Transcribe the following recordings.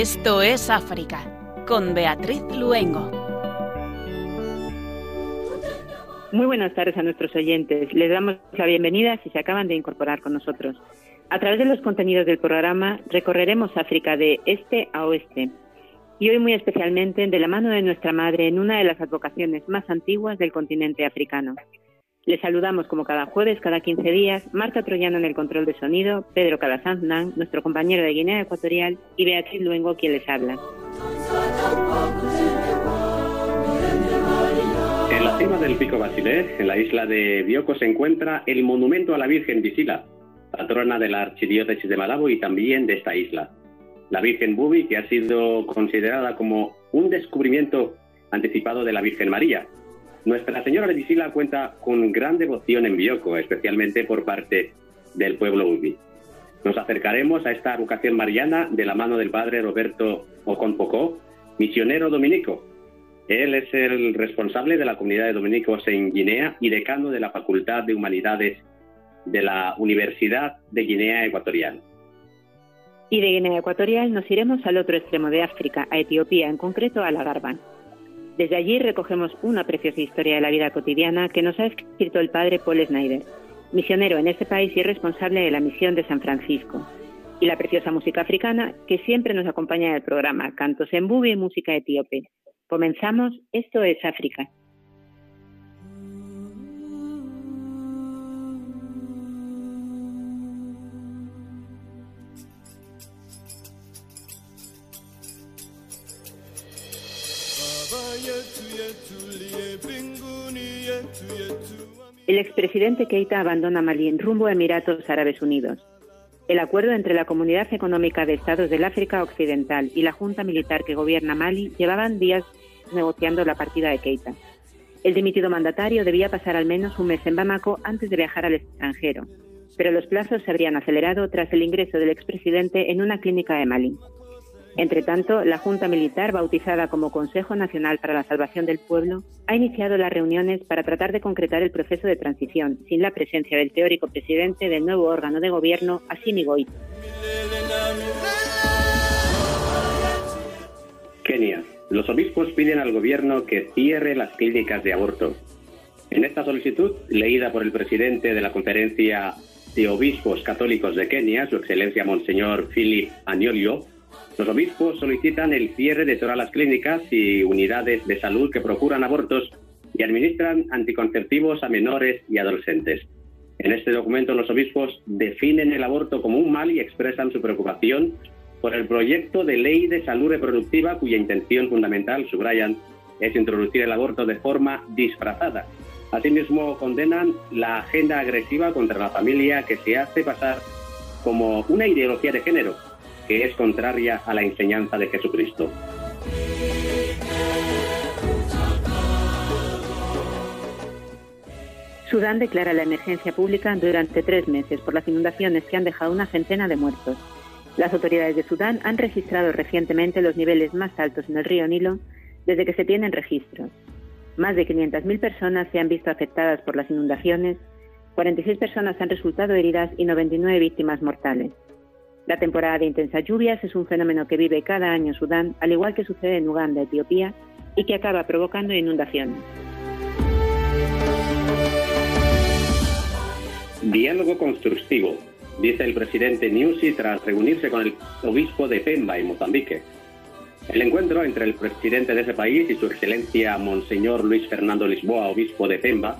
Esto es África, con Beatriz Luengo. Muy buenas tardes a nuestros oyentes. Les damos la bienvenida si se acaban de incorporar con nosotros. A través de los contenidos del programa recorreremos África de este a oeste y hoy muy especialmente de la mano de nuestra madre en una de las advocaciones más antiguas del continente africano. Les saludamos como cada jueves, cada 15 días, Marta Troyano en el control de sonido, Pedro Calasanz nuestro compañero de Guinea Ecuatorial, y Beatriz Luengo, quien les habla. En la cima del Pico Basilé, en la isla de Bioko, se encuentra el monumento a la Virgen Visila, patrona de la archidiócesis de Malabo y también de esta isla. La Virgen Bubi, que ha sido considerada como un descubrimiento anticipado de la Virgen María, nuestra Señora de Visila cuenta con gran devoción en Bioko, especialmente por parte del pueblo Ubi. Nos acercaremos a esta vocación mariana de la mano del padre Roberto Oconpocó, misionero dominico. Él es el responsable de la comunidad de dominicos en Guinea y decano de la Facultad de Humanidades de la Universidad de Guinea Ecuatorial. Y de Guinea Ecuatorial nos iremos al otro extremo de África, a Etiopía, en concreto a la Garban. Desde allí recogemos una preciosa historia de la vida cotidiana que nos ha escrito el padre Paul Snyder, misionero en este país y responsable de la misión de San Francisco, y la preciosa música africana que siempre nos acompaña en el programa Cantos en Bubi y Música Etíope. Comenzamos, esto es África. El expresidente Keita abandona Malí rumbo a Emiratos Árabes Unidos. El acuerdo entre la Comunidad Económica de Estados del África Occidental y la Junta Militar que gobierna Mali llevaban días negociando la partida de Keita. El dimitido mandatario debía pasar al menos un mes en Bamako antes de viajar al extranjero, pero los plazos se habrían acelerado tras el ingreso del expresidente en una clínica de Mali. Entre tanto, la Junta Militar, bautizada como Consejo Nacional para la Salvación del Pueblo, ha iniciado las reuniones para tratar de concretar el proceso de transición, sin la presencia del teórico presidente del nuevo órgano de gobierno, Assimi Goïta. Kenia. Los obispos piden al gobierno que cierre las clínicas de aborto. En esta solicitud, leída por el presidente de la Conferencia de Obispos Católicos de Kenia, Su Excelencia Monseñor Philip Agnolio, los obispos solicitan el cierre de todas las clínicas y unidades de salud que procuran abortos y administran anticonceptivos a menores y adolescentes. En este documento los obispos definen el aborto como un mal y expresan su preocupación por el proyecto de ley de salud reproductiva cuya intención fundamental, subrayan, es introducir el aborto de forma disfrazada. Asimismo, condenan la agenda agresiva contra la familia que se hace pasar como una ideología de género que es contraria a la enseñanza de Jesucristo. Sudán declara la emergencia pública durante tres meses por las inundaciones que han dejado una centena de muertos. Las autoridades de Sudán han registrado recientemente los niveles más altos en el río Nilo desde que se tienen registros. Más de 500.000 personas se han visto afectadas por las inundaciones, 46 personas han resultado heridas y 99 víctimas mortales. La temporada de intensas lluvias es un fenómeno que vive cada año Sudán, al igual que sucede en Uganda, Etiopía, y que acaba provocando inundaciones. Diálogo constructivo, dice el presidente Nyusi tras reunirse con el obispo de Pemba, en Mozambique. El encuentro entre el presidente de ese país y su excelencia Monseñor Luis Fernando Lisboa, obispo de Pemba,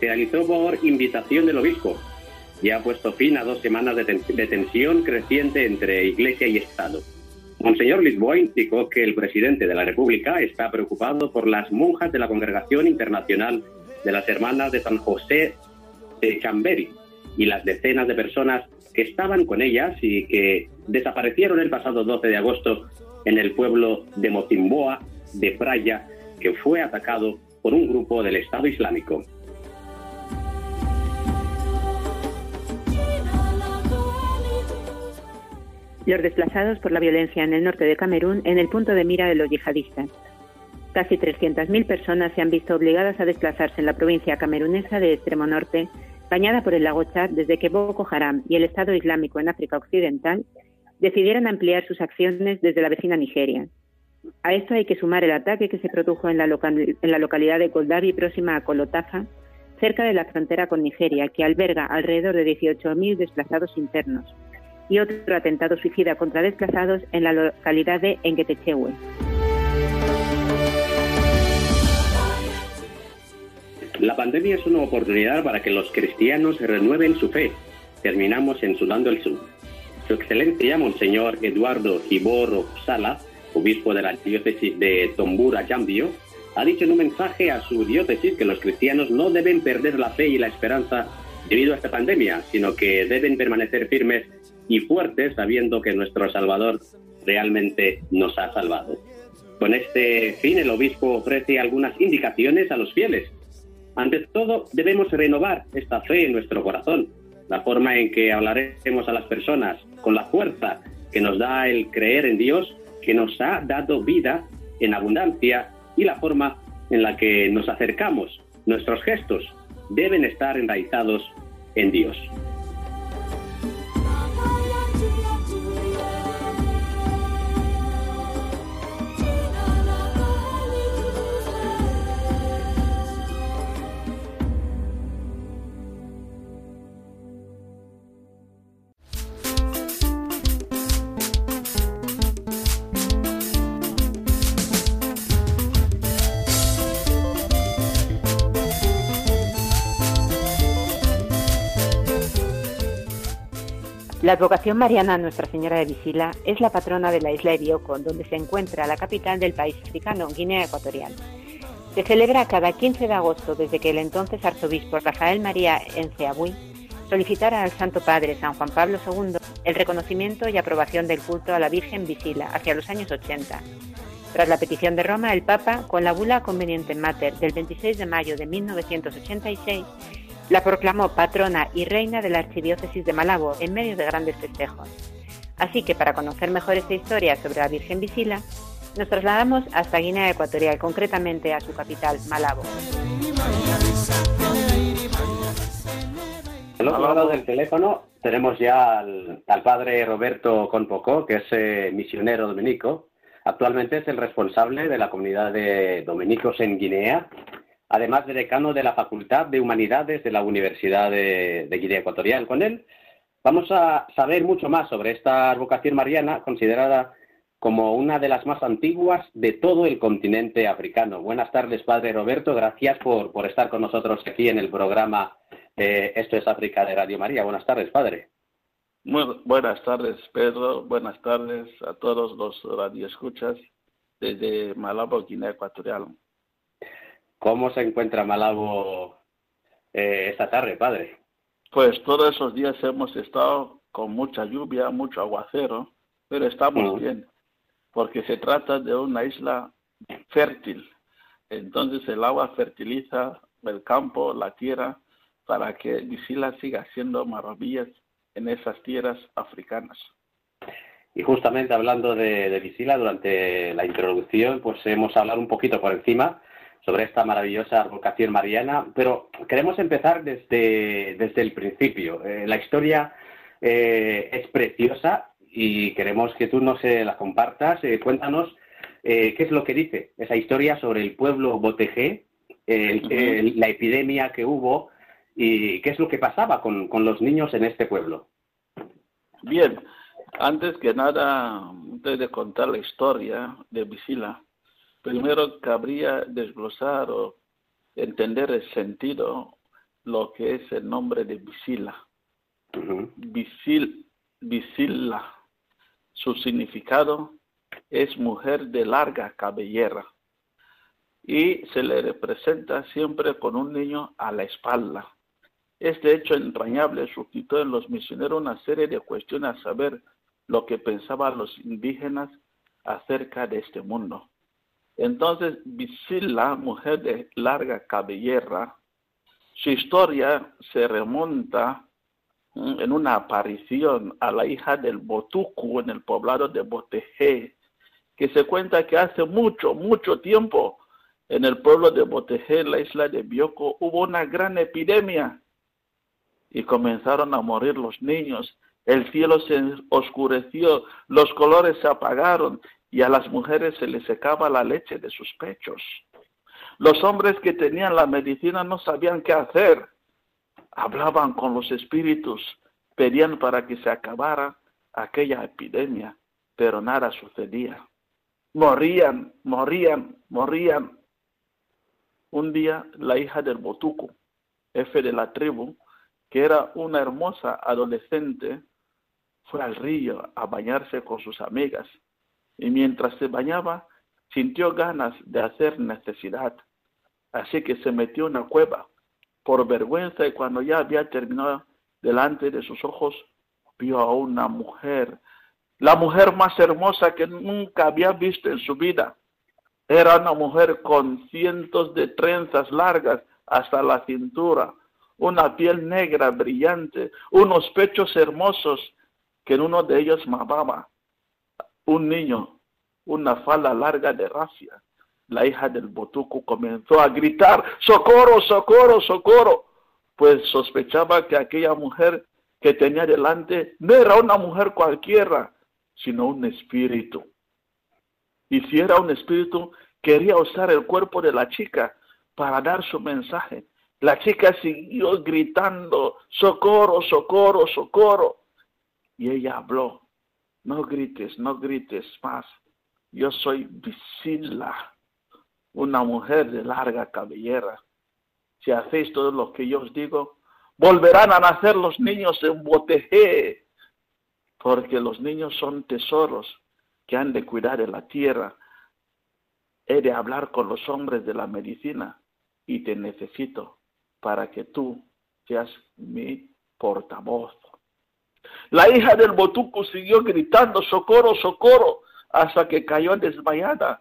se realizó por invitación del obispo, y ha puesto fin a dos semanas de, tensión creciente entre Iglesia y Estado. Monseñor Lisboa indicó que el presidente de la República está preocupado por las monjas de la Congregación Internacional de las Hermanas de San José de Chamberi y las decenas de personas que estaban con ellas y que desaparecieron el pasado 12 de agosto en el pueblo de Mocimboa de Praia, que fue atacado por un grupo del Estado Islámico. Los desplazados por la violencia en el norte de Camerún en el punto de mira de los yihadistas. Casi 300.000 personas se han visto obligadas a desplazarse en la provincia camerunesa de extremo norte, bañada por el lago Chad desde que Boko Haram y el Estado Islámico en África Occidental decidieron ampliar sus acciones desde la vecina Nigeria. A esto hay que sumar el ataque que se produjo en la, localidad de Koldavi, próxima a Colotafa, cerca de la frontera con Nigeria, que alberga alrededor de 18.000 desplazados internos, y otro atentado suicida contra desplazados en la localidad de Engetechewe. La pandemia es una oportunidad para que los cristianos renueven su fe. Terminamos en Sudán del Sur. Su Excelencia, Monseñor Eduardo Giborro Sala, obispo de la diócesis de Tombura, Yambio, ha dicho en un mensaje a su diócesis que los cristianos no deben perder la fe y la esperanza debido a esta pandemia, sino que deben permanecer firmes y fuertes sabiendo que nuestro Salvador realmente nos ha salvado. Con este fin, el obispo ofrece algunas indicaciones a los fieles. Ante todo, debemos renovar esta fe en nuestro corazón, la forma en que hablaremos a las personas, con la fuerza que nos da el creer en Dios, que nos ha dado vida en abundancia y la forma en la que nos acercamos. Nuestros gestos deben estar enraizados en Dios. La advocación mariana Nuestra Señora de Visila es la patrona de la isla de Bioko, donde se encuentra la capital del país africano, Guinea Ecuatorial. Se celebra cada 15 de agosto desde que el entonces arzobispo Rafael María Enceabuy solicitara al Santo Padre San Juan Pablo II el reconocimiento y aprobación del culto a la Virgen Visila hacia los años 80. Tras la petición de Roma, el Papa, con la bula conveniente mater del 26 de mayo de 1986, la proclamó patrona y reina de la archidiócesis de Malabo en medio de grandes festejos. Así que para conocer mejor esta historia sobre la Virgen Visila, nos trasladamos hasta Guinea Ecuatorial, concretamente a su capital, Malabo. Al otro lado del teléfono tenemos ya al, padre Roberto Conpocó, que es eh, misionero dominico. Actualmente es el responsable de la comunidad de dominicos en Guinea además de decano de la Facultad de Humanidades de la Universidad de, Guinea Ecuatorial. Con él vamos a saber mucho más sobre esta vocación mariana, considerada como una de las más antiguas de todo el continente africano. Buenas tardes, Padre Roberto. Gracias por, por estar con nosotros aquí en el programa Esto es África de Radio María. Buenas tardes, Padre. Buenas tardes, Pedro. Buenas tardes a todos los radioescuchas desde Malabo, Guinea Ecuatorial. ¿Cómo se encuentra Malabo eh, esta tarde, padre? Pues todos esos días hemos estado con mucha lluvia, mucho aguacero, pero estamos mm. bien, porque se trata de una isla fértil. Entonces el agua fertiliza el campo, la tierra, para que Visila siga haciendo maravillas en esas tierras africanas. Y justamente hablando de, de Visila, durante la introducción, pues hemos hablado un poquito por encima sobre esta maravillosa vocación mariana, pero queremos empezar desde, desde el principio. Eh, la historia eh, es preciosa y queremos que tú nos la compartas. Eh, cuéntanos qué es lo que dice esa historia sobre el pueblo Botejé, la epidemia que hubo y qué es lo que pasaba con, con los niños en este pueblo. Bien, antes que nada, antes de contar la historia de Visila, primero cabría desglosar o entender el sentido, lo que es el nombre de Visila. Visila, su significado es mujer de larga cabellera y se le representa siempre con un niño a la espalda. Este hecho entrañable suscitó en los misioneros una serie de cuestiones a saber lo que pensaban los indígenas acerca de este mundo. Entonces, Visila, mujer de larga cabellera, su historia se remonta mm, en una aparición a la hija del Botuku en el poblado de Botejé, que se cuenta que hace mucho, mucho tiempo en el pueblo de Botejé, la isla de Bioko, hubo una gran epidemia y comenzaron a morir los niños. El cielo se oscureció, los colores se apagaron y a las mujeres se les secaba la leche de sus pechos. Los hombres que tenían la medicina no sabían qué hacer. Hablaban con los espíritus, pedían para que se acabara aquella epidemia, pero nada sucedía. Morían, morían, morían. Un día la hija del Botuco, jefe de la tribu, que era una hermosa adolescente, fue al río a bañarse con sus amigas y mientras se bañaba sintió ganas de hacer necesidad. Así que se metió en una cueva por vergüenza y cuando ya había terminado delante de sus ojos vio a una mujer, la mujer más hermosa que nunca había visto en su vida. Era una mujer con cientos de trenzas largas hasta la cintura, una piel negra brillante, unos pechos hermosos que en uno de ellos mamaba un niño, una falda larga de racia. La hija del botuco comenzó a gritar, socorro, socorro, socorro, pues sospechaba que aquella mujer que tenía delante no era una mujer cualquiera, sino un espíritu. Y si era un espíritu, quería usar el cuerpo de la chica para dar su mensaje. La chica siguió gritando, socorro, socorro, socorro. Y ella habló, no grites, no grites más. Yo soy Visila, una mujer de larga cabellera. Si hacéis todo lo que yo os digo, volverán a nacer los niños en Boteje, porque los niños son tesoros que han de cuidar de la tierra. He de hablar con los hombres de la medicina y te necesito para que tú seas mi portavoz. La hija del botuco siguió gritando, socorro, socorro, hasta que cayó desmayada.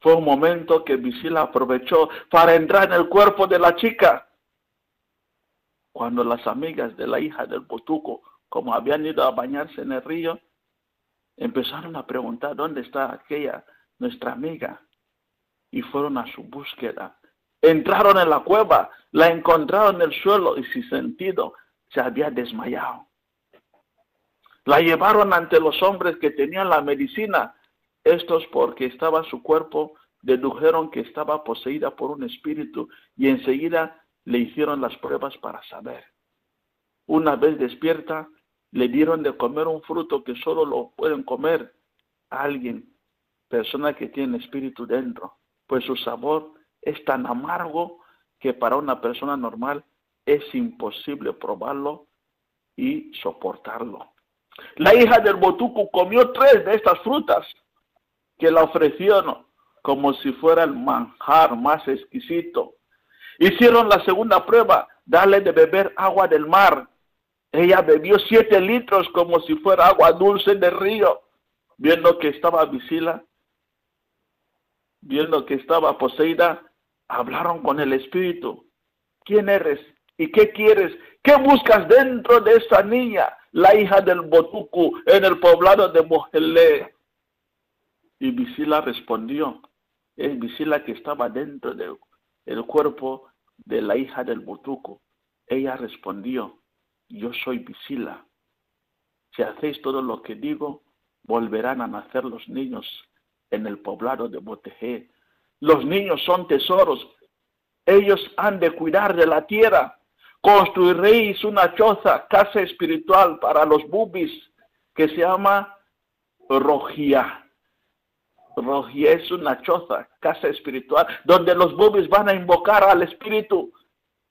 Fue un momento que Visila aprovechó para entrar en el cuerpo de la chica. Cuando las amigas de la hija del botuco, como habían ido a bañarse en el río, empezaron a preguntar dónde está aquella, nuestra amiga, y fueron a su búsqueda. Entraron en la cueva, la encontraron en el suelo y sin sentido se había desmayado. La llevaron ante los hombres que tenían la medicina. Estos porque estaba su cuerpo dedujeron que estaba poseída por un espíritu y enseguida le hicieron las pruebas para saber. Una vez despierta, le dieron de comer un fruto que solo lo pueden comer a alguien, persona que tiene espíritu dentro, pues su sabor es tan amargo que para una persona normal es imposible probarlo y soportarlo. La hija del botuco comió tres de estas frutas que la ofrecieron como si fuera el manjar más exquisito. Hicieron la segunda prueba, darle de beber agua del mar. Ella bebió siete litros como si fuera agua dulce del río, viendo que estaba visila, viendo que estaba poseída, hablaron con el espíritu. ¿Quién eres? ¿Y qué quieres? ¿Qué buscas dentro de esa niña? La hija del Botuku, en el poblado de Mojelé. Y Visila respondió, es Visila que estaba dentro del cuerpo de la hija del Botuku. Ella respondió, yo soy Visila. Si hacéis todo lo que digo, volverán a nacer los niños en el poblado de Botejé. Los niños son tesoros. Ellos han de cuidar de la tierra construiréis una choza, casa espiritual para los bubis, que se llama Rogia. Rogia es una choza, casa espiritual, donde los bubis van a invocar al Espíritu.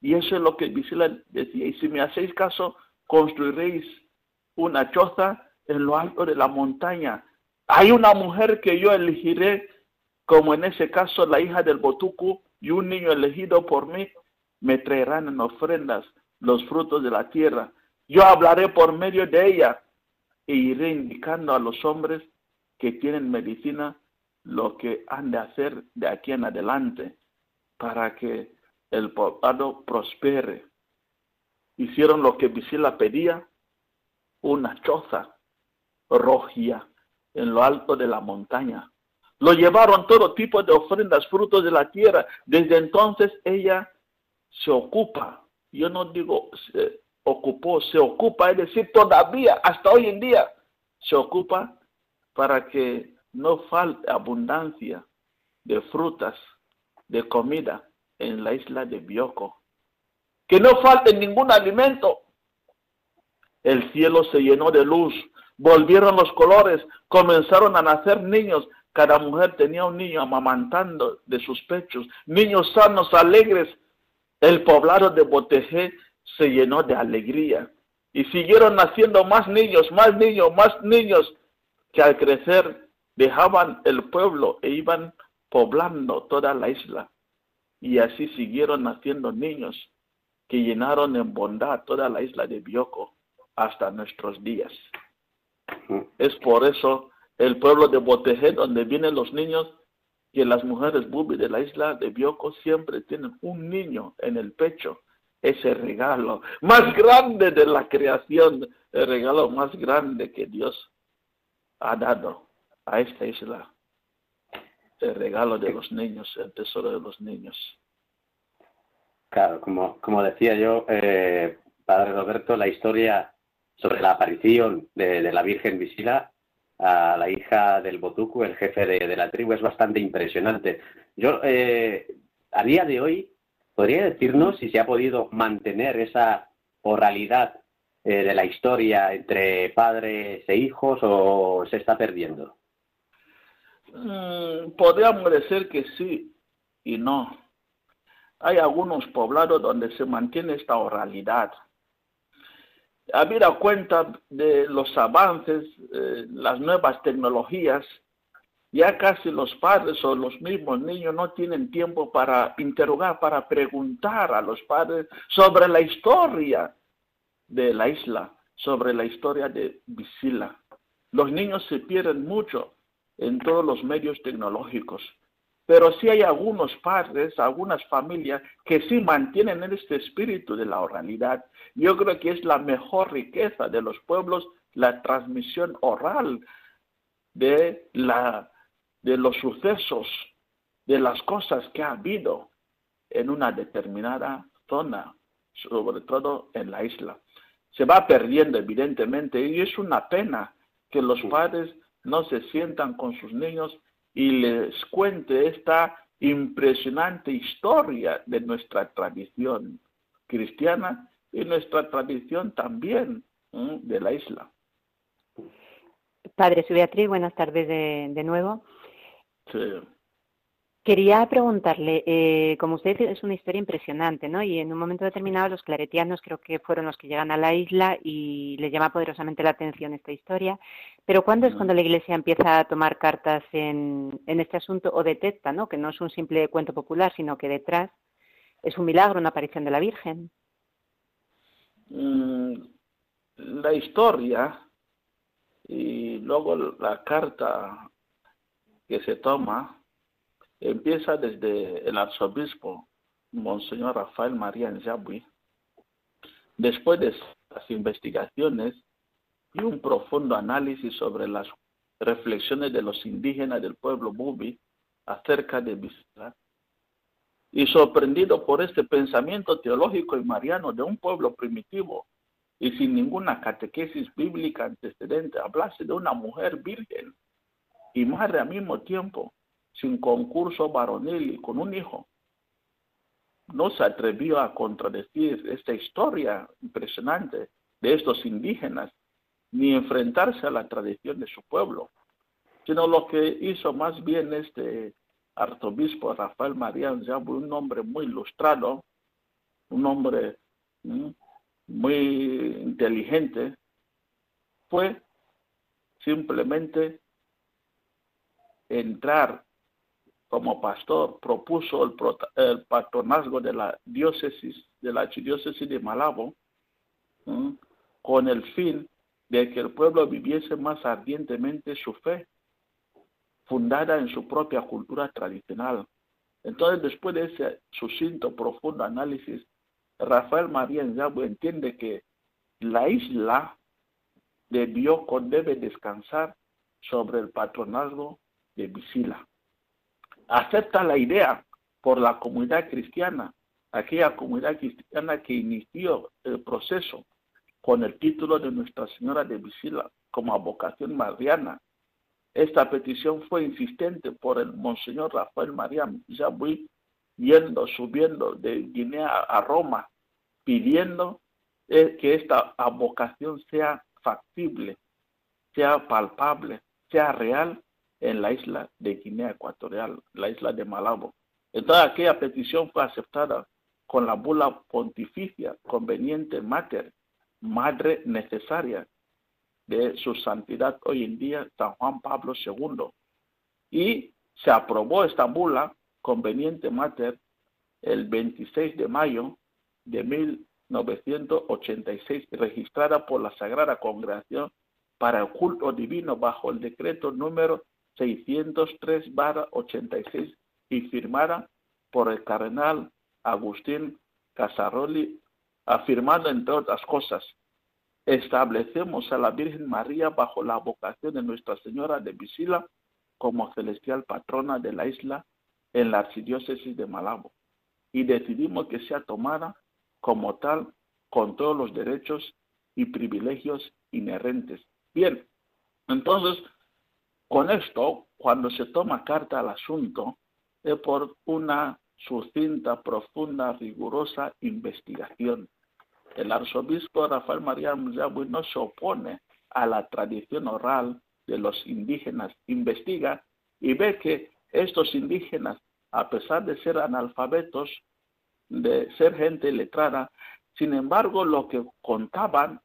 Y eso es lo que Visila decía. Y si me hacéis caso, construiréis una choza en lo alto de la montaña. Hay una mujer que yo elegiré, como en ese caso la hija del Botuku, y un niño elegido por mí, me traerán en ofrendas los frutos de la tierra. Yo hablaré por medio de ella e iré indicando a los hombres que tienen medicina lo que han de hacer de aquí en adelante para que el poblado prospere. Hicieron lo que Visila pedía, una choza roja en lo alto de la montaña. Lo llevaron todo tipo de ofrendas, frutos de la tierra. Desde entonces ella se ocupa, yo no digo ocupó, se ocupa, es decir, todavía, hasta hoy en día, se ocupa para que no falte abundancia de frutas, de comida en la isla de Bioko. Que no falte ningún alimento. El cielo se llenó de luz, volvieron los colores, comenzaron a nacer niños. Cada mujer tenía un niño amamantando de sus pechos, niños sanos, alegres. El poblado de Botejé se llenó de alegría y siguieron naciendo más niños, más niños, más niños que al crecer dejaban el pueblo e iban poblando toda la isla. Y así siguieron naciendo niños que llenaron en bondad toda la isla de Bioko hasta nuestros días. Es por eso el pueblo de Botejé, donde vienen los niños, que las mujeres bubi de la isla de Bioko siempre tienen un niño en el pecho. Ese regalo más grande de la creación, el regalo más grande que Dios ha dado a esta isla el regalo de los niños, el tesoro de los niños. Claro, como, como decía yo, eh, Padre Roberto, la historia sobre la aparición de, la Virgen Visila a la hija del Botuku, el jefe de, la tribu, es bastante impresionante. Yo, eh, a día de hoy, ¿podría decirnos si se ha podido mantener esa oralidad eh, de la historia entre padres e hijos o se está perdiendo? Mm, podríamos decir que sí y no. Hay algunos poblados donde se mantiene esta oralidad. Habida cuenta de los avances, eh, las nuevas tecnologías, ya casi los padres o los mismos niños no tienen tiempo para interrogar, para preguntar a los padres sobre la historia de la isla, sobre la historia de Visila. Los niños se pierden mucho en todos los medios tecnológicos. Pero sí hay algunos padres, algunas familias que sí mantienen este espíritu de la oralidad. Yo creo que es la mejor riqueza de los pueblos la transmisión oral de, la, de los sucesos, de las cosas que ha habido en una determinada zona, sobre todo en la isla. Se va perdiendo evidentemente y es una pena que los padres no se sientan con sus niños y les cuente esta impresionante historia de nuestra tradición cristiana y nuestra tradición también de la isla. Padre Beatriz, buenas tardes de, de nuevo. Sí. Quería preguntarle, eh, como usted dice, es una historia impresionante, ¿no? Y en un momento determinado los claretianos creo que fueron los que llegan a la isla y les llama poderosamente la atención esta historia. Pero ¿cuándo es cuando la Iglesia empieza a tomar cartas en, este asunto o detecta, ¿no? Que no es un simple cuento popular, sino que detrás es un milagro, una aparición de la Virgen. Mm, la historia y luego la carta que se toma empieza desde el arzobispo Monseñor Rafael María Nzabui. Después de las investigaciones y un profundo análisis sobre las reflexiones de los indígenas del pueblo Bubi acerca de Bisla, y sorprendido por este pensamiento teológico y mariano de un pueblo primitivo y sin ninguna catequesis bíblica antecedente, hablase de una mujer virgen y madre al mismo tiempo, sin concurso varonil y con un hijo. No se atrevió a contradecir esta historia impresionante de estos indígenas, ni enfrentarse a la tradición de su pueblo, sino lo que hizo más bien este arzobispo Rafael María un hombre muy ilustrado, un hombre muy inteligente, fue simplemente entrar como pastor, propuso el, patronazgo de la diócesis, de la archidiócesis de Malabo, con el fin de que el pueblo viviese más ardientemente su fe, fundada en su propia cultura tradicional. Entonces, después de ese sucinto, profundo análisis, Rafael María Nzabu entiende que la isla de Bioko debe descansar sobre el patronazgo de Visila acepta la idea por la comunidad cristiana, aquella comunidad cristiana que inició el proceso con el título de Nuestra Señora de Visila como vocación mariana. Esta petición fue insistente por el Monseñor Rafael María Jabui, yendo, subiendo de Guinea a Roma, pidiendo eh, que esta vocación sea factible, sea palpable, sea real en la isla de Guinea Ecuatorial, la isla de Malabo. Entonces aquella petición fue aceptada con la bula pontificia conveniente mater, madre necesaria de su santidad hoy en día, San Juan Pablo II. Y se aprobó esta bula conveniente mater el 26 de mayo de 1986, registrada por la Sagrada Congregación para el culto divino bajo el decreto número 603-86 y firmada por el cardenal Agustín Casaroli, afirmando entre otras cosas, establecemos a la Virgen María bajo la vocación de Nuestra Señora de Visila como celestial patrona de la isla en la archidiócesis de Malabo y decidimos que sea tomada como tal con todos los derechos y privilegios inherentes. Bien, entonces, con esto, cuando se toma carta al asunto, es por una sucinta, profunda, rigurosa investigación. El arzobispo Rafael María Muyabu no se opone a la tradición oral de los indígenas, investiga y ve que estos indígenas, a pesar de ser analfabetos, de ser gente letrada, sin embargo lo que contaban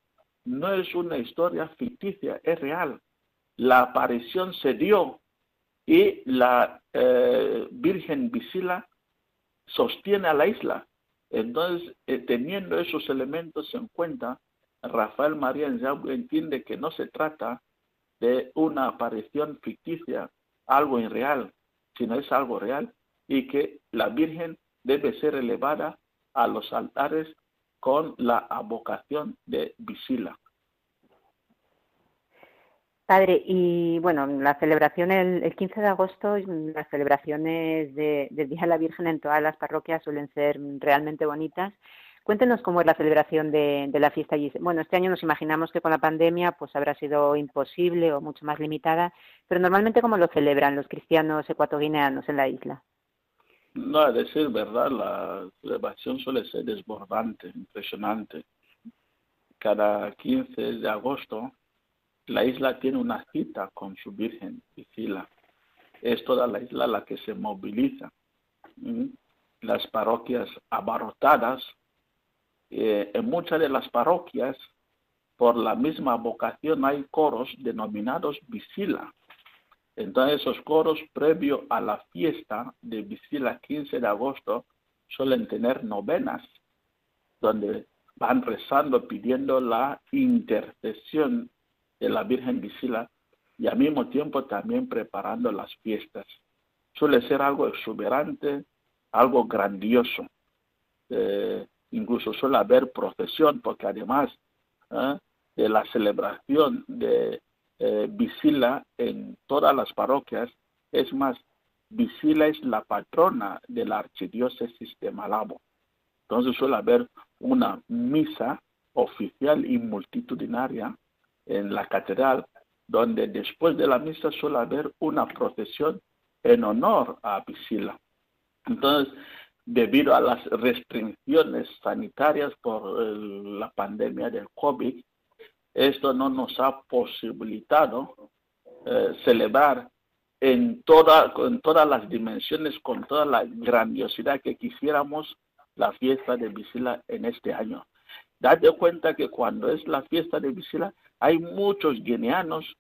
no es una historia ficticia, es real. La aparición se dio y la eh, Virgen Visila sostiene a la isla. Entonces, eh, teniendo esos elementos en cuenta, Rafael María entiende que no se trata de una aparición ficticia, algo irreal, sino es algo real y que la Virgen debe ser elevada a los altares con la avocación de Visila. Padre, y bueno, la celebración el, 15 de agosto, las celebraciones de, del Día de la Virgen en todas las parroquias suelen ser realmente bonitas. Cuéntenos cómo es la celebración de, la fiesta allí. Bueno, este año nos imaginamos que con la pandemia pues habrá sido imposible o mucho más limitada, pero normalmente cómo lo celebran los cristianos ecuatoguineanos en la isla. No, a decir verdad, la celebración suele ser desbordante, impresionante. Cada 15 de agosto la isla tiene una cita con su Virgen Sicila. Es toda la isla la que se moviliza. Las parroquias abarrotadas, eh, en muchas de las parroquias, por la misma vocación hay coros denominados Visila. Entonces esos coros previo a la fiesta de Visila 15 de agosto suelen tener novenas, donde van rezando pidiendo la intercesión de la Virgen Visila y al mismo tiempo también preparando las fiestas. Suele ser algo exuberante, algo grandioso. Eh, incluso suele haber procesión, porque además ¿eh? de la celebración de eh, Visila en todas las parroquias, es más, Visila es la patrona de la archidiócesis de Malabo. Entonces suele haber una misa oficial y multitudinaria en la catedral, donde después de la misa suele haber una procesión en honor a Visila. Entonces, debido a las restricciones sanitarias por la pandemia del COVID, esto no nos ha posibilitado eh, celebrar en, toda, en todas las dimensiones, con toda la grandiosidad que quisiéramos la fiesta de Visila en este año. Date cuenta que cuando es la fiesta de Visila, hay muchos guineanos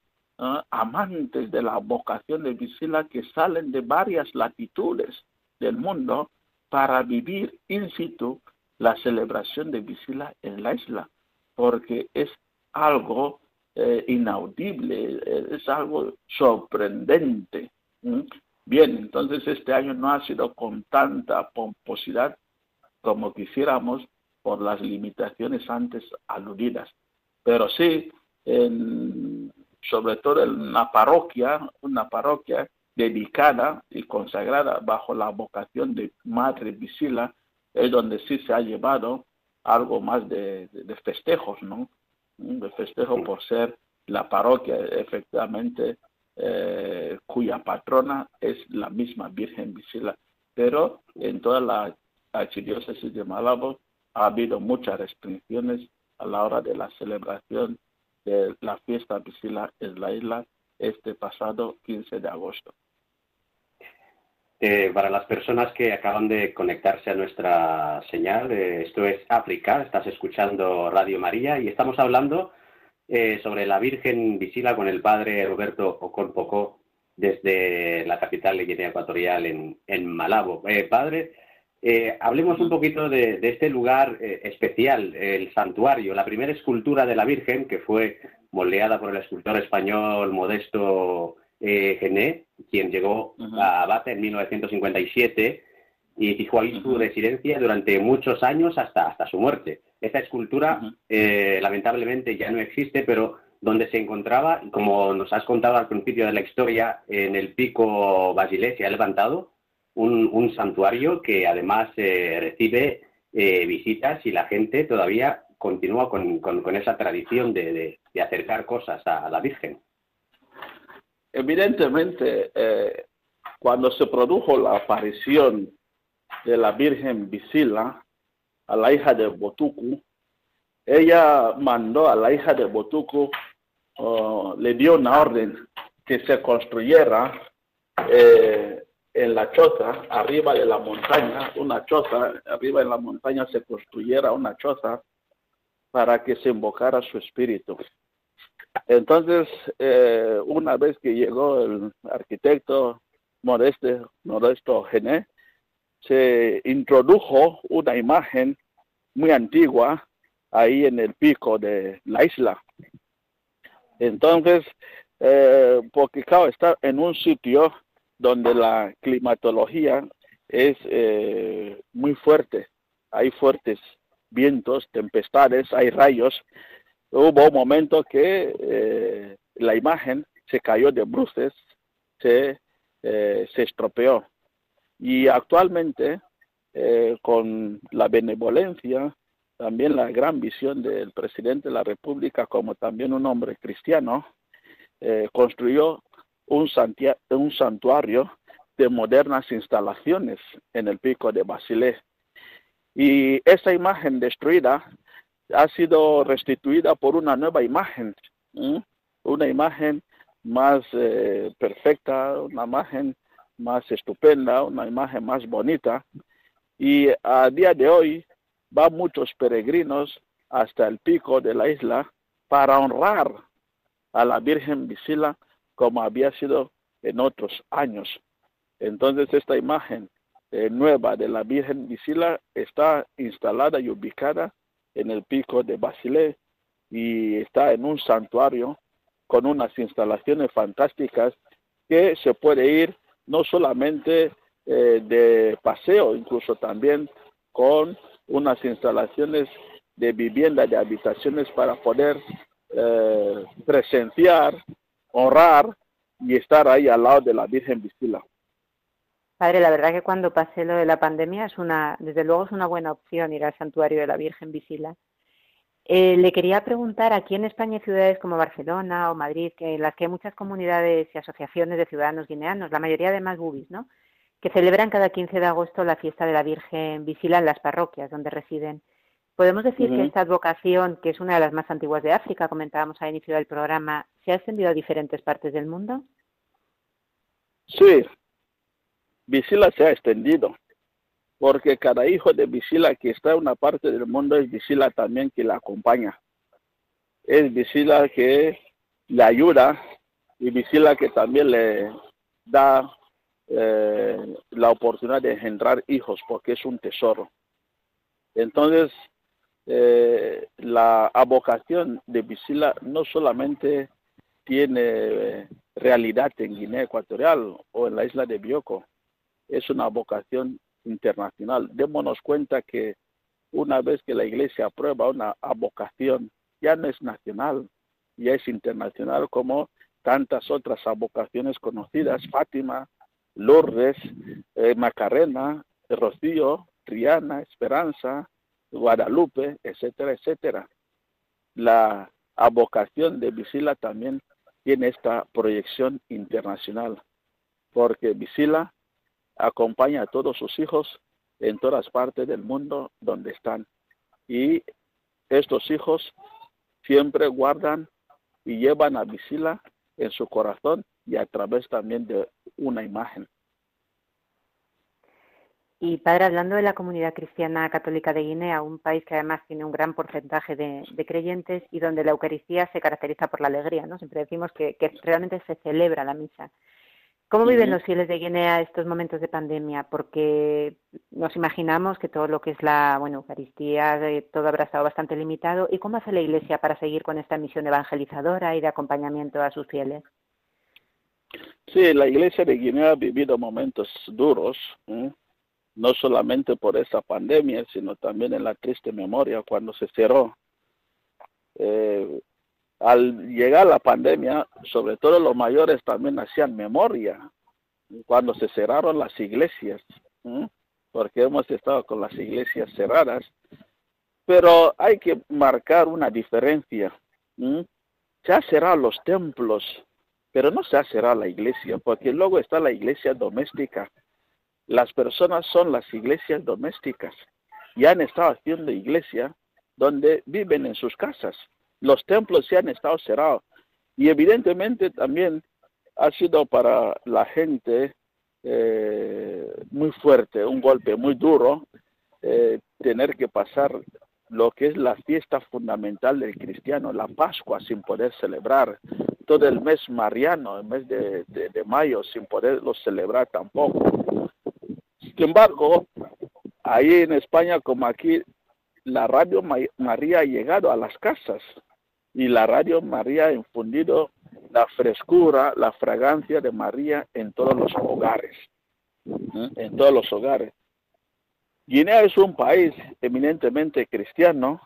amantes de la vocación de Visila que salen de varias latitudes del mundo para vivir in situ la celebración de Visila en la isla, porque es algo eh, inaudible, es algo sorprendente. Bien, entonces este año no ha sido con tanta pomposidad como quisiéramos por las limitaciones antes aludidas, pero sí sobre todo en una parroquia, una parroquia dedicada y consagrada bajo la vocación de Madre Visila, es donde sí se ha llevado algo más de, festejos, ¿no? de festejo por ser la parroquia efectivamente eh, cuya patrona es la misma Virgen Visila. Pero en toda la archidiócesis de Malabo ha habido muchas restricciones a la hora de la celebración de la fiesta Visila en la isla este pasado 15 de agosto. Eh, para las personas que acaban de conectarse a nuestra señal, eh, esto es África, estás escuchando Radio María y estamos hablando eh, sobre la Virgen Visila con el padre Roberto Ocorpoco desde la capital de Guinea Ecuatorial en, en Malabo. padre, hablemos un poquito de, de este lugar especial, el santuario, la primera escultura de la Virgen que fue moldeada por el escultor español Modesto eh, Gené, quien llegó a Abate en 1957 y fijó ahí su residencia durante muchos años hasta, hasta su muerte. Esta escultura eh, lamentablemente ya no existe, pero donde se encontraba, como nos has contado al principio de la historia, en el pico ha levantado un, santuario que además eh, recibe eh, visitas y la gente todavía continúa con, esa tradición de, acercar cosas a la Virgen. Evidentemente, eh, cuando se produjo la aparición de la Virgen Visila a la hija de Botuku, ella mandó a la hija de Botuku, oh, le dio una orden que se construyera en la choza, arriba de la montaña, una choza, arriba de la montaña se construyera una choza para que se invocara su espíritu. Entonces, eh, una vez que llegó el arquitecto Modeste, Modesto Gené, se introdujo una imagen muy antigua ahí en el pico de la isla. Entonces, eh, porque está en un sitio donde la climatología es eh, muy fuerte, hay fuertes vientos, tempestades, hay rayos, hubo un momento que eh, la imagen se cayó de bruces, se, eh, se estropeó. Y actualmente, con la benevolencia, también la gran visión del presidente de la República, como también un hombre cristiano, construyó un, un santuario de modernas instalaciones en el pico de Basilé. Y esa imagen destruida ha sido restituida por una nueva imagen, una imagen más eh, perfecta, una imagen más estupenda, una imagen más bonita. Y a día de hoy van muchos peregrinos hasta el pico de la isla para honrar a la Virgen Visila como había sido en otros años. Entonces esta imagen eh, nueva de la Virgen Visila está instalada y ubicada en el pico de Basilé y está en un santuario con unas instalaciones fantásticas que se puede ir no solamente eh, de paseo, incluso también con unas instalaciones de vivienda, de habitaciones para poder eh, presenciar, honrar y estar ahí al lado de la Virgen Visila. Padre, la verdad que cuando pase lo de la pandemia es una, desde luego es una buena opción ir al santuario de la Virgen Visila. Eh, le quería preguntar, aquí en España hay ciudades como Barcelona o Madrid, que en las que hay muchas comunidades y asociaciones de ciudadanos guineanos, la mayoría de más bubis, ¿no? que celebran cada 15 de agosto la fiesta de la Virgen Visila en las parroquias donde residen. Podemos decir que esta advocación, que es una de las más antiguas de África, comentábamos al inicio del programa, ¿se ha extendido a diferentes partes del mundo? Sí, Visila se ha extendido, porque cada hijo de Visila que está en una parte del mundo es Visila también que la acompaña. Es Visila que le ayuda y Visila que también le da eh, la oportunidad de engendrar hijos, porque es un tesoro. Entonces, eh, la abocación de Visila no solamente tiene realidad en Guinea Ecuatorial o en la isla de Bioko, es una vocación internacional. Démonos cuenta que una vez que la Iglesia aprueba una vocación, ya no es nacional, ya es internacional como tantas otras vocaciones conocidas, Fátima, Lourdes, eh, Macarena, Rocío, Triana, Esperanza, Guadalupe, etcétera, etcétera. La a vocación de Visila también tiene esta proyección internacional, porque Visila acompaña a todos sus hijos en todas partes del mundo donde están. Y estos hijos siempre guardan y llevan a Visila en su corazón y a través también de una imagen. Y padre, hablando de la comunidad cristiana católica de Guinea, un país que además tiene un gran porcentaje de, creyentes y donde la Eucaristía se caracteriza por la alegría, ¿no? Siempre decimos que, realmente se celebra la misa. ¿Cómo viven los fieles de Guinea estos momentos de pandemia? Porque nos imaginamos que todo lo que es la bueno, Eucaristía, eh, todo habrá estado bastante limitado. ¿Y cómo hace la Iglesia para seguir con esta misión evangelizadora y de acompañamiento a sus fieles? Sí, la Iglesia de Guinea ha vivido momentos duros, no solamente por esa pandemia, sino también en la triste memoria cuando se cerró. Eh, al llegar la pandemia, sobre todo los mayores también hacían memoria cuando se cerraron las iglesias, porque hemos estado con las iglesias cerradas, pero hay que marcar una diferencia. Se han cerrado los templos, pero no se ha cerrado la iglesia, porque luego está la iglesia doméstica las personas son las iglesias domésticas y han estado haciendo iglesia donde viven en sus casas. Los templos se han estado cerrados y evidentemente también ha sido para la gente eh, muy fuerte, un golpe muy duro, eh, tener que pasar lo que es la fiesta fundamental del cristiano, la Pascua, sin poder celebrar, todo el mes mariano, el mes de, de mayo, sin poderlo celebrar tampoco. Sin embargo, ahí en España como aquí, la Radio María ha llegado a las casas y la Radio María ha infundido la frescura, la fragancia de María en todos los hogares, en todos los hogares. Guinea es un país eminentemente cristiano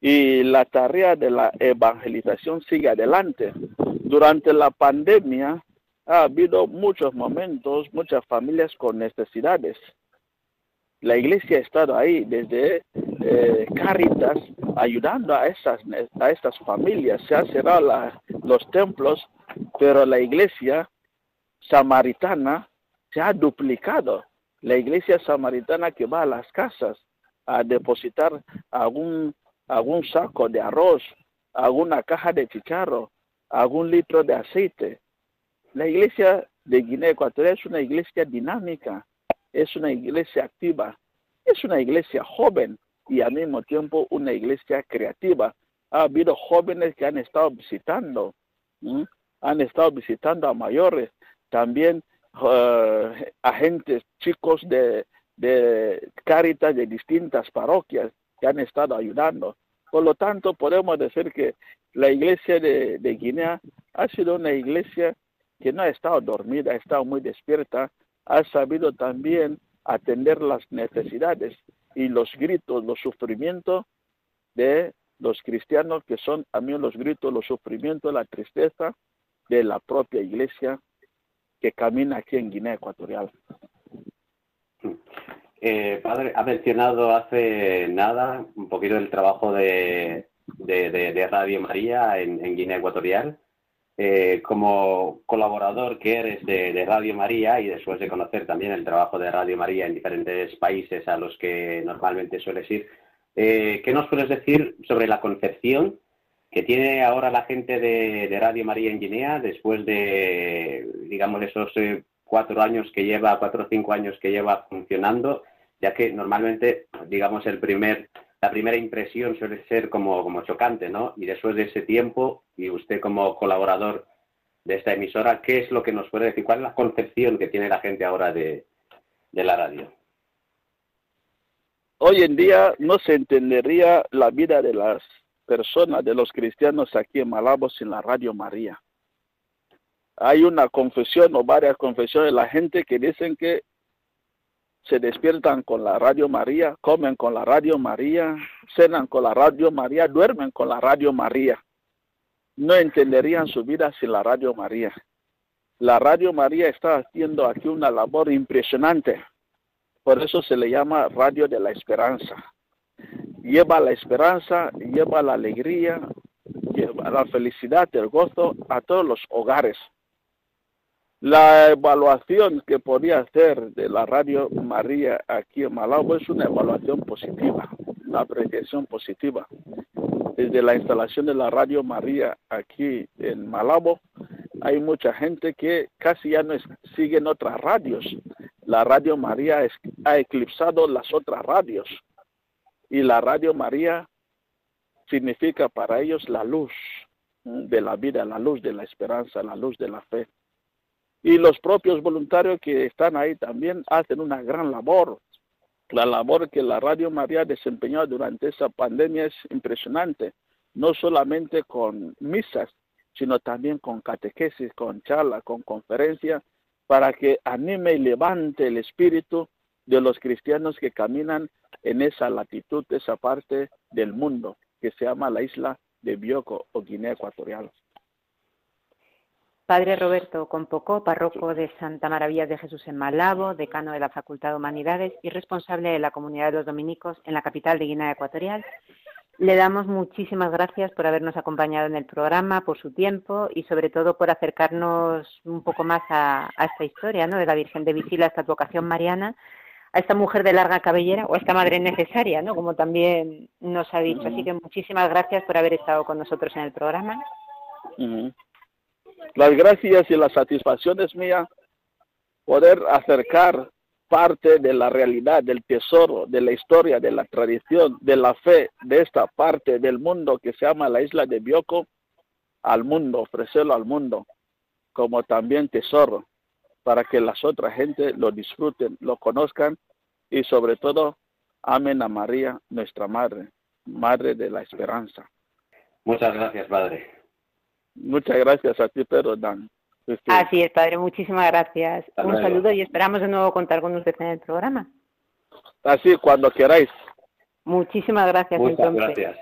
y la tarea de la evangelización sigue adelante. Durante la pandemia, ha habido muchos momentos, muchas familias con necesidades. La iglesia ha estado ahí desde eh, Caritas ayudando a esas, a estas familias. Se han cerrado los templos, pero la iglesia samaritana se ha duplicado. La iglesia samaritana que va a las casas a depositar algún, algún saco de arroz, alguna caja de chicharro, algún litro de aceite, la iglesia de Guinea Ecuatorial es una iglesia dinámica, es una iglesia activa, es una iglesia joven y al mismo tiempo una iglesia creativa. Ha habido jóvenes que han estado visitando, han estado visitando a mayores, también eh, agentes chicos de, de Cáritas de distintas parroquias que han estado ayudando. Por lo tanto, podemos decir que la iglesia de Guinea ha sido una iglesia que no ha estado dormida, ha estado muy despierta, ha sabido también atender las necesidades y los gritos, los sufrimientos de los cristianos, que son también los gritos, los sufrimientos, la tristeza de la propia iglesia que camina aquí en Guinea Ecuatorial. Eh, padre, ha mencionado hace nada un poquito el trabajo de, de, Radio María en Guinea Ecuatorial. Eh, como colaborador que eres de, Radio María y después de conocer también el trabajo de Radio María en diferentes países a los que normalmente sueles ir, eh, ¿qué nos puedes decir sobre la concepción que tiene ahora la gente de, Radio María en Guinea después de, digamos, esos eh, cuatro años que lleva, cuatro o cinco años que lleva funcionando, ya que normalmente, digamos, el primer la primera impresión suele ser como, como chocante, ¿no? Y después de ese tiempo, y usted como colaborador de esta emisora, ¿qué es lo que nos puede decir? ¿Cuál es la concepción que tiene la gente ahora de, la radio? Hoy en día no se entendería la vida de las personas, de los cristianos aquí en Malabo sin la Radio María. Hay una confesión o varias confesiones de la gente que dicen que se despiertan con la Radio María, comen con la Radio María, cenan con la Radio María, duermen con la Radio María. No entenderían su vida sin la Radio María. La Radio María está haciendo aquí una labor impresionante. Por eso se le llama Radio de la Esperanza. Lleva la esperanza, lleva la alegría, la felicidad, el gozo a todos los hogares. La evaluación que podía hacer de la Radio María aquí en Malabo es una evaluación positiva, una apreciación positiva. Desde la instalación de la Radio María aquí en Malabo, hay mucha gente que casi ya no siguen otras radios. La Radio María ha eclipsado las otras radios. Y la Radio María significa para ellos la luz de la vida, la luz de la esperanza, la luz de la fe. Y los propios voluntarios que están ahí también hacen una gran labor. La labor que la Radio María desempeñó durante esa pandemia es impresionante, no solamente con misas, sino también con catequesis, con charla, con conferencia, para que anime y levante el espíritu de los cristianos que caminan en esa latitud, esa parte del mundo que se llama la isla de Bioko o Guinea Ecuatorial. Padre Roberto Compocó, párroco de Santa Maravilla de Jesús en Malabo, decano de la Facultad de Humanidades y responsable de la comunidad de los dominicos en la capital de Guinea Ecuatorial. Le damos muchísimas gracias por habernos acompañado en el programa, por su tiempo y sobre todo por acercarnos un poco más a, esta historia ¿no? de la Virgen de Visila, esta vocación mariana, a esta mujer de larga cabellera o a esta madre necesaria, ¿no? como también nos ha dicho. Así que muchísimas gracias por haber estado con nosotros en el programa. Las gracias y la satisfacción es mía poder acercar parte de la realidad, del tesoro, de la historia, de la tradición, de la fe de esta parte del mundo que se llama la isla de Bioko al mundo, ofrecerlo al mundo como también tesoro para que las otras gente lo disfruten, lo conozcan y sobre todo amen a María, nuestra Madre, Madre de la Esperanza. Muchas gracias, Padre. Muchas gracias a ti, Pedro Dan. Así es, Padre, muchísimas gracias. Un saludo y esperamos de nuevo contar con usted en el programa. Así, cuando queráis. Muchísimas gracias. Muchas gracias.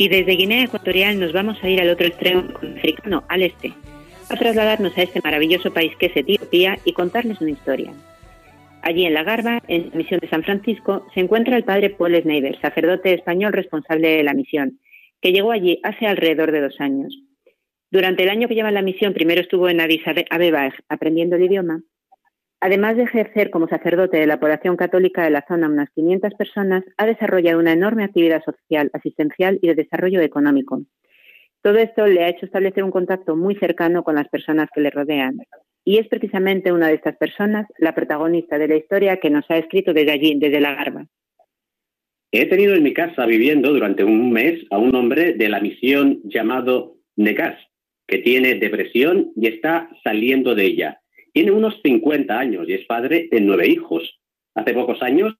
Y desde Guinea Ecuatorial nos vamos a ir al otro extremo africano, al este, a trasladarnos a este maravilloso país que es Etiopía y contarles una historia. Allí en la Garba, en la misión de San Francisco, se encuentra el padre Paul Schneider, sacerdote español responsable de la misión, que llegó allí hace alrededor de dos años. Durante el año que lleva la misión, primero estuvo en Addis Abeba aprendiendo el idioma Además de ejercer como sacerdote de la población católica de la zona unas 500 personas, ha desarrollado una enorme actividad social, asistencial y de desarrollo económico. Todo esto le ha hecho establecer un contacto muy cercano con las personas que le rodean. Y es precisamente una de estas personas la protagonista de la historia que nos ha escrito desde allí, desde la Garba. He tenido en mi casa viviendo durante un mes a un hombre de la misión llamado Negas, que tiene depresión y está saliendo de ella. Tiene unos 50 años y es padre de nueve hijos. Hace pocos años,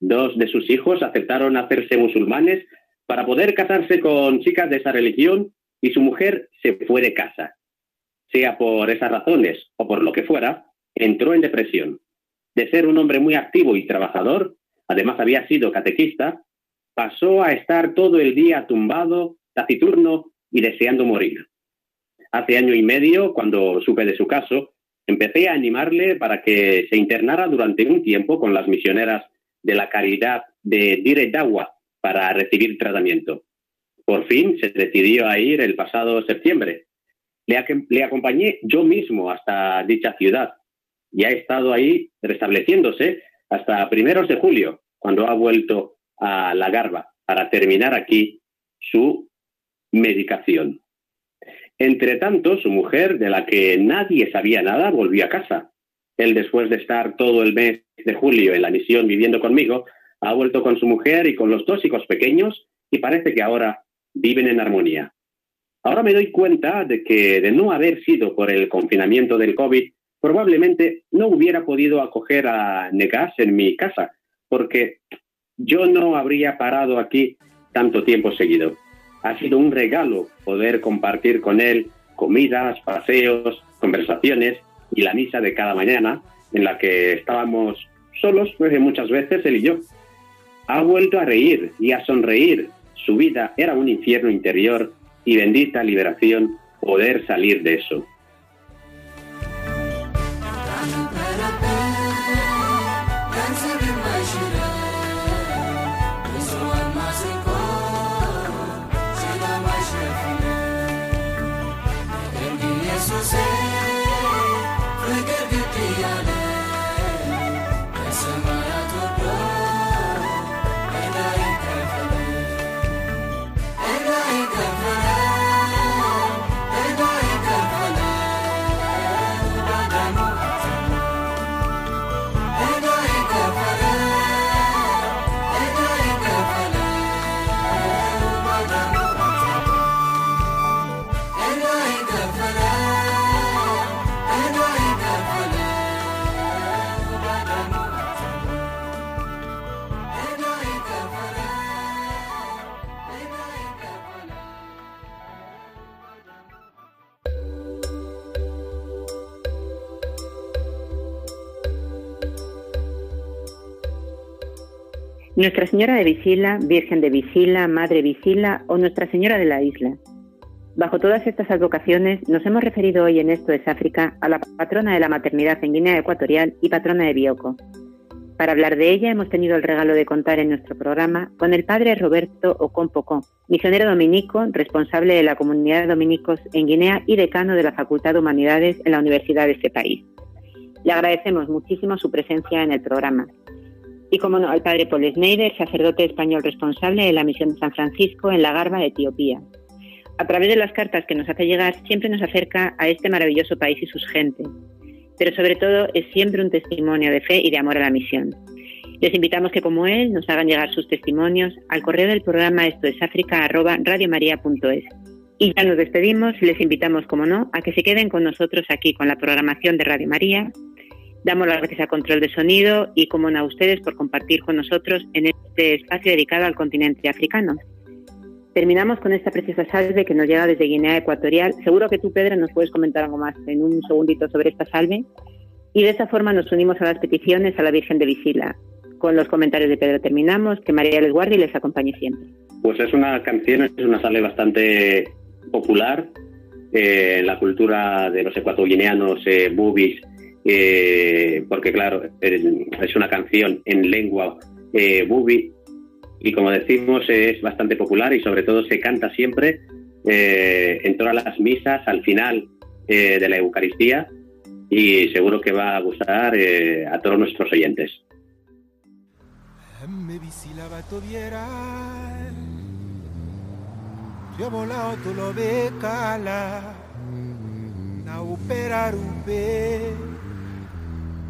dos de sus hijos aceptaron hacerse musulmanes para poder casarse con chicas de esa religión y su mujer se fue de casa. Sea por esas razones o por lo que fuera, entró en depresión. De ser un hombre muy activo y trabajador, además había sido catequista, pasó a estar todo el día tumbado, taciturno y deseando morir. Hace año y medio, cuando supe de su caso, Empecé a animarle para que se internara durante un tiempo con las misioneras de la caridad de Dire Dawa para recibir tratamiento. Por fin se decidió a ir el pasado septiembre. Le, le acompañé yo mismo hasta dicha ciudad y ha estado ahí restableciéndose hasta primeros de julio, cuando ha vuelto a la Garba para terminar aquí su medicación. Entre tanto, su mujer, de la que nadie sabía nada, volvió a casa. Él, después de estar todo el mes de julio en la misión viviendo conmigo, ha vuelto con su mujer y con los dos hijos pequeños y parece que ahora viven en armonía. Ahora me doy cuenta de que de no haber sido por el confinamiento del COVID, probablemente no hubiera podido acoger a Negas en mi casa, porque yo no habría parado aquí tanto tiempo seguido. Ha sido un regalo poder compartir con él comidas, paseos, conversaciones y la misa de cada mañana, en la que estábamos solos, pues muchas veces él y yo. Ha vuelto a reír y a sonreír. Su vida era un infierno interior y bendita liberación poder salir de eso. Nuestra Señora de Visila, Virgen de Visila, Madre Visila o Nuestra Señora de la Isla. Bajo todas estas advocaciones nos hemos referido hoy en Esto es África a la patrona de la maternidad en Guinea Ecuatorial y patrona de Bioko. Para hablar de ella hemos tenido el regalo de contar en nuestro programa con el padre Roberto Ocompocó, misionero dominico, responsable de la comunidad de dominicos en Guinea y decano de la Facultad de Humanidades en la Universidad de este país. Le agradecemos muchísimo su presencia en el programa y, como no, al padre Paul Schneider, sacerdote español responsable de la misión de San Francisco en la Garba Etiopía. A través de las cartas que nos hace llegar, siempre nos acerca a este maravilloso país y sus gentes, pero sobre todo es siempre un testimonio de fe y de amor a la misión. Les invitamos que, como él, nos hagan llegar sus testimonios al correo del programa esto es África Y ya nos despedimos les invitamos, como no, a que se queden con nosotros aquí con la programación de Radio María Damos las gracias a Control de Sonido y, como a ustedes por compartir con nosotros en este espacio dedicado al continente africano. Terminamos con esta preciosa salve que nos llega desde Guinea Ecuatorial. Seguro que tú, Pedro, nos puedes comentar algo más en un segundito sobre esta salve. Y de esta forma nos unimos a las peticiones a la Virgen de Visila. Con los comentarios de Pedro terminamos. Que María les guarde y les acompañe siempre. Pues es una canción, es una salve bastante popular. Eh, la cultura de los ecuatoguineanos, eh, eh, porque claro, es una canción en lengua eh, bubi y como decimos es bastante popular y sobre todo se canta siempre eh, en todas las misas al final eh, de la Eucaristía y seguro que va a gustar a todos nuestros oyentes.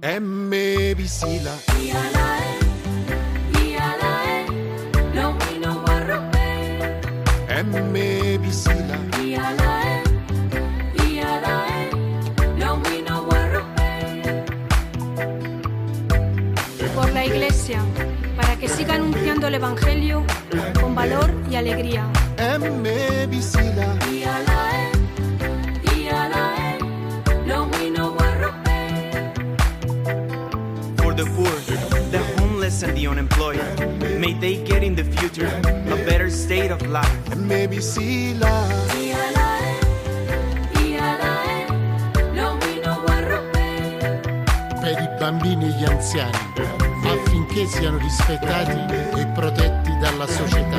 Emme visila. Emme visila. Por la Iglesia, para que siga anunciando el Evangelio con valor y alegría. Emme visila. the homeless and the unemployed, May they get in the future a better state of life. Maybe Sila. Per i bambini e gli anziani, affinché siano rispettati e protetti dalla società.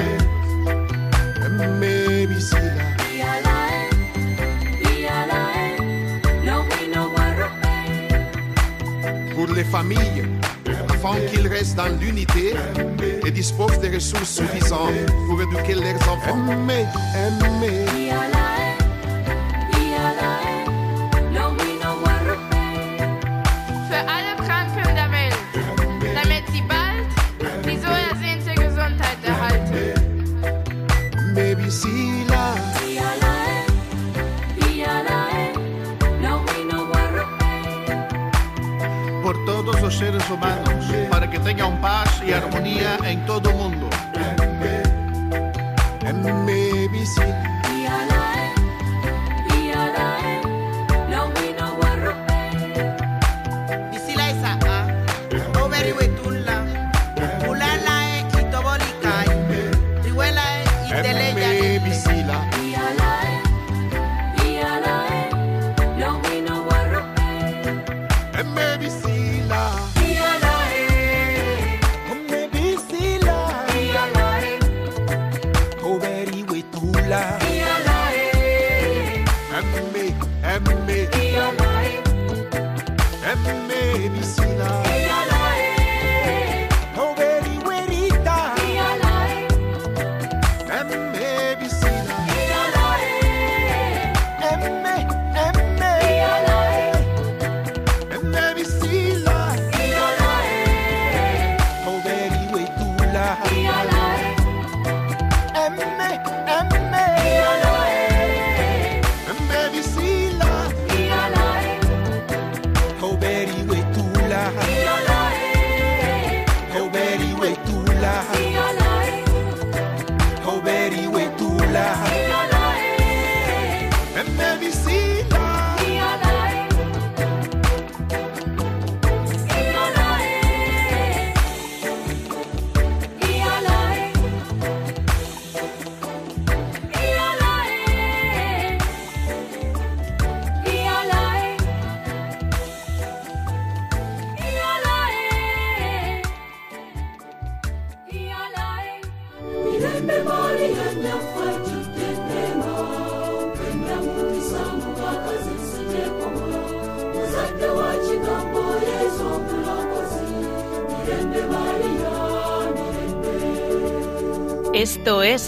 Maybe Sila. Pour les familles, afin qu'ils restent dans l'unité et disposent des ressources suffisantes pour éduquer leurs enfants. Emme bisila.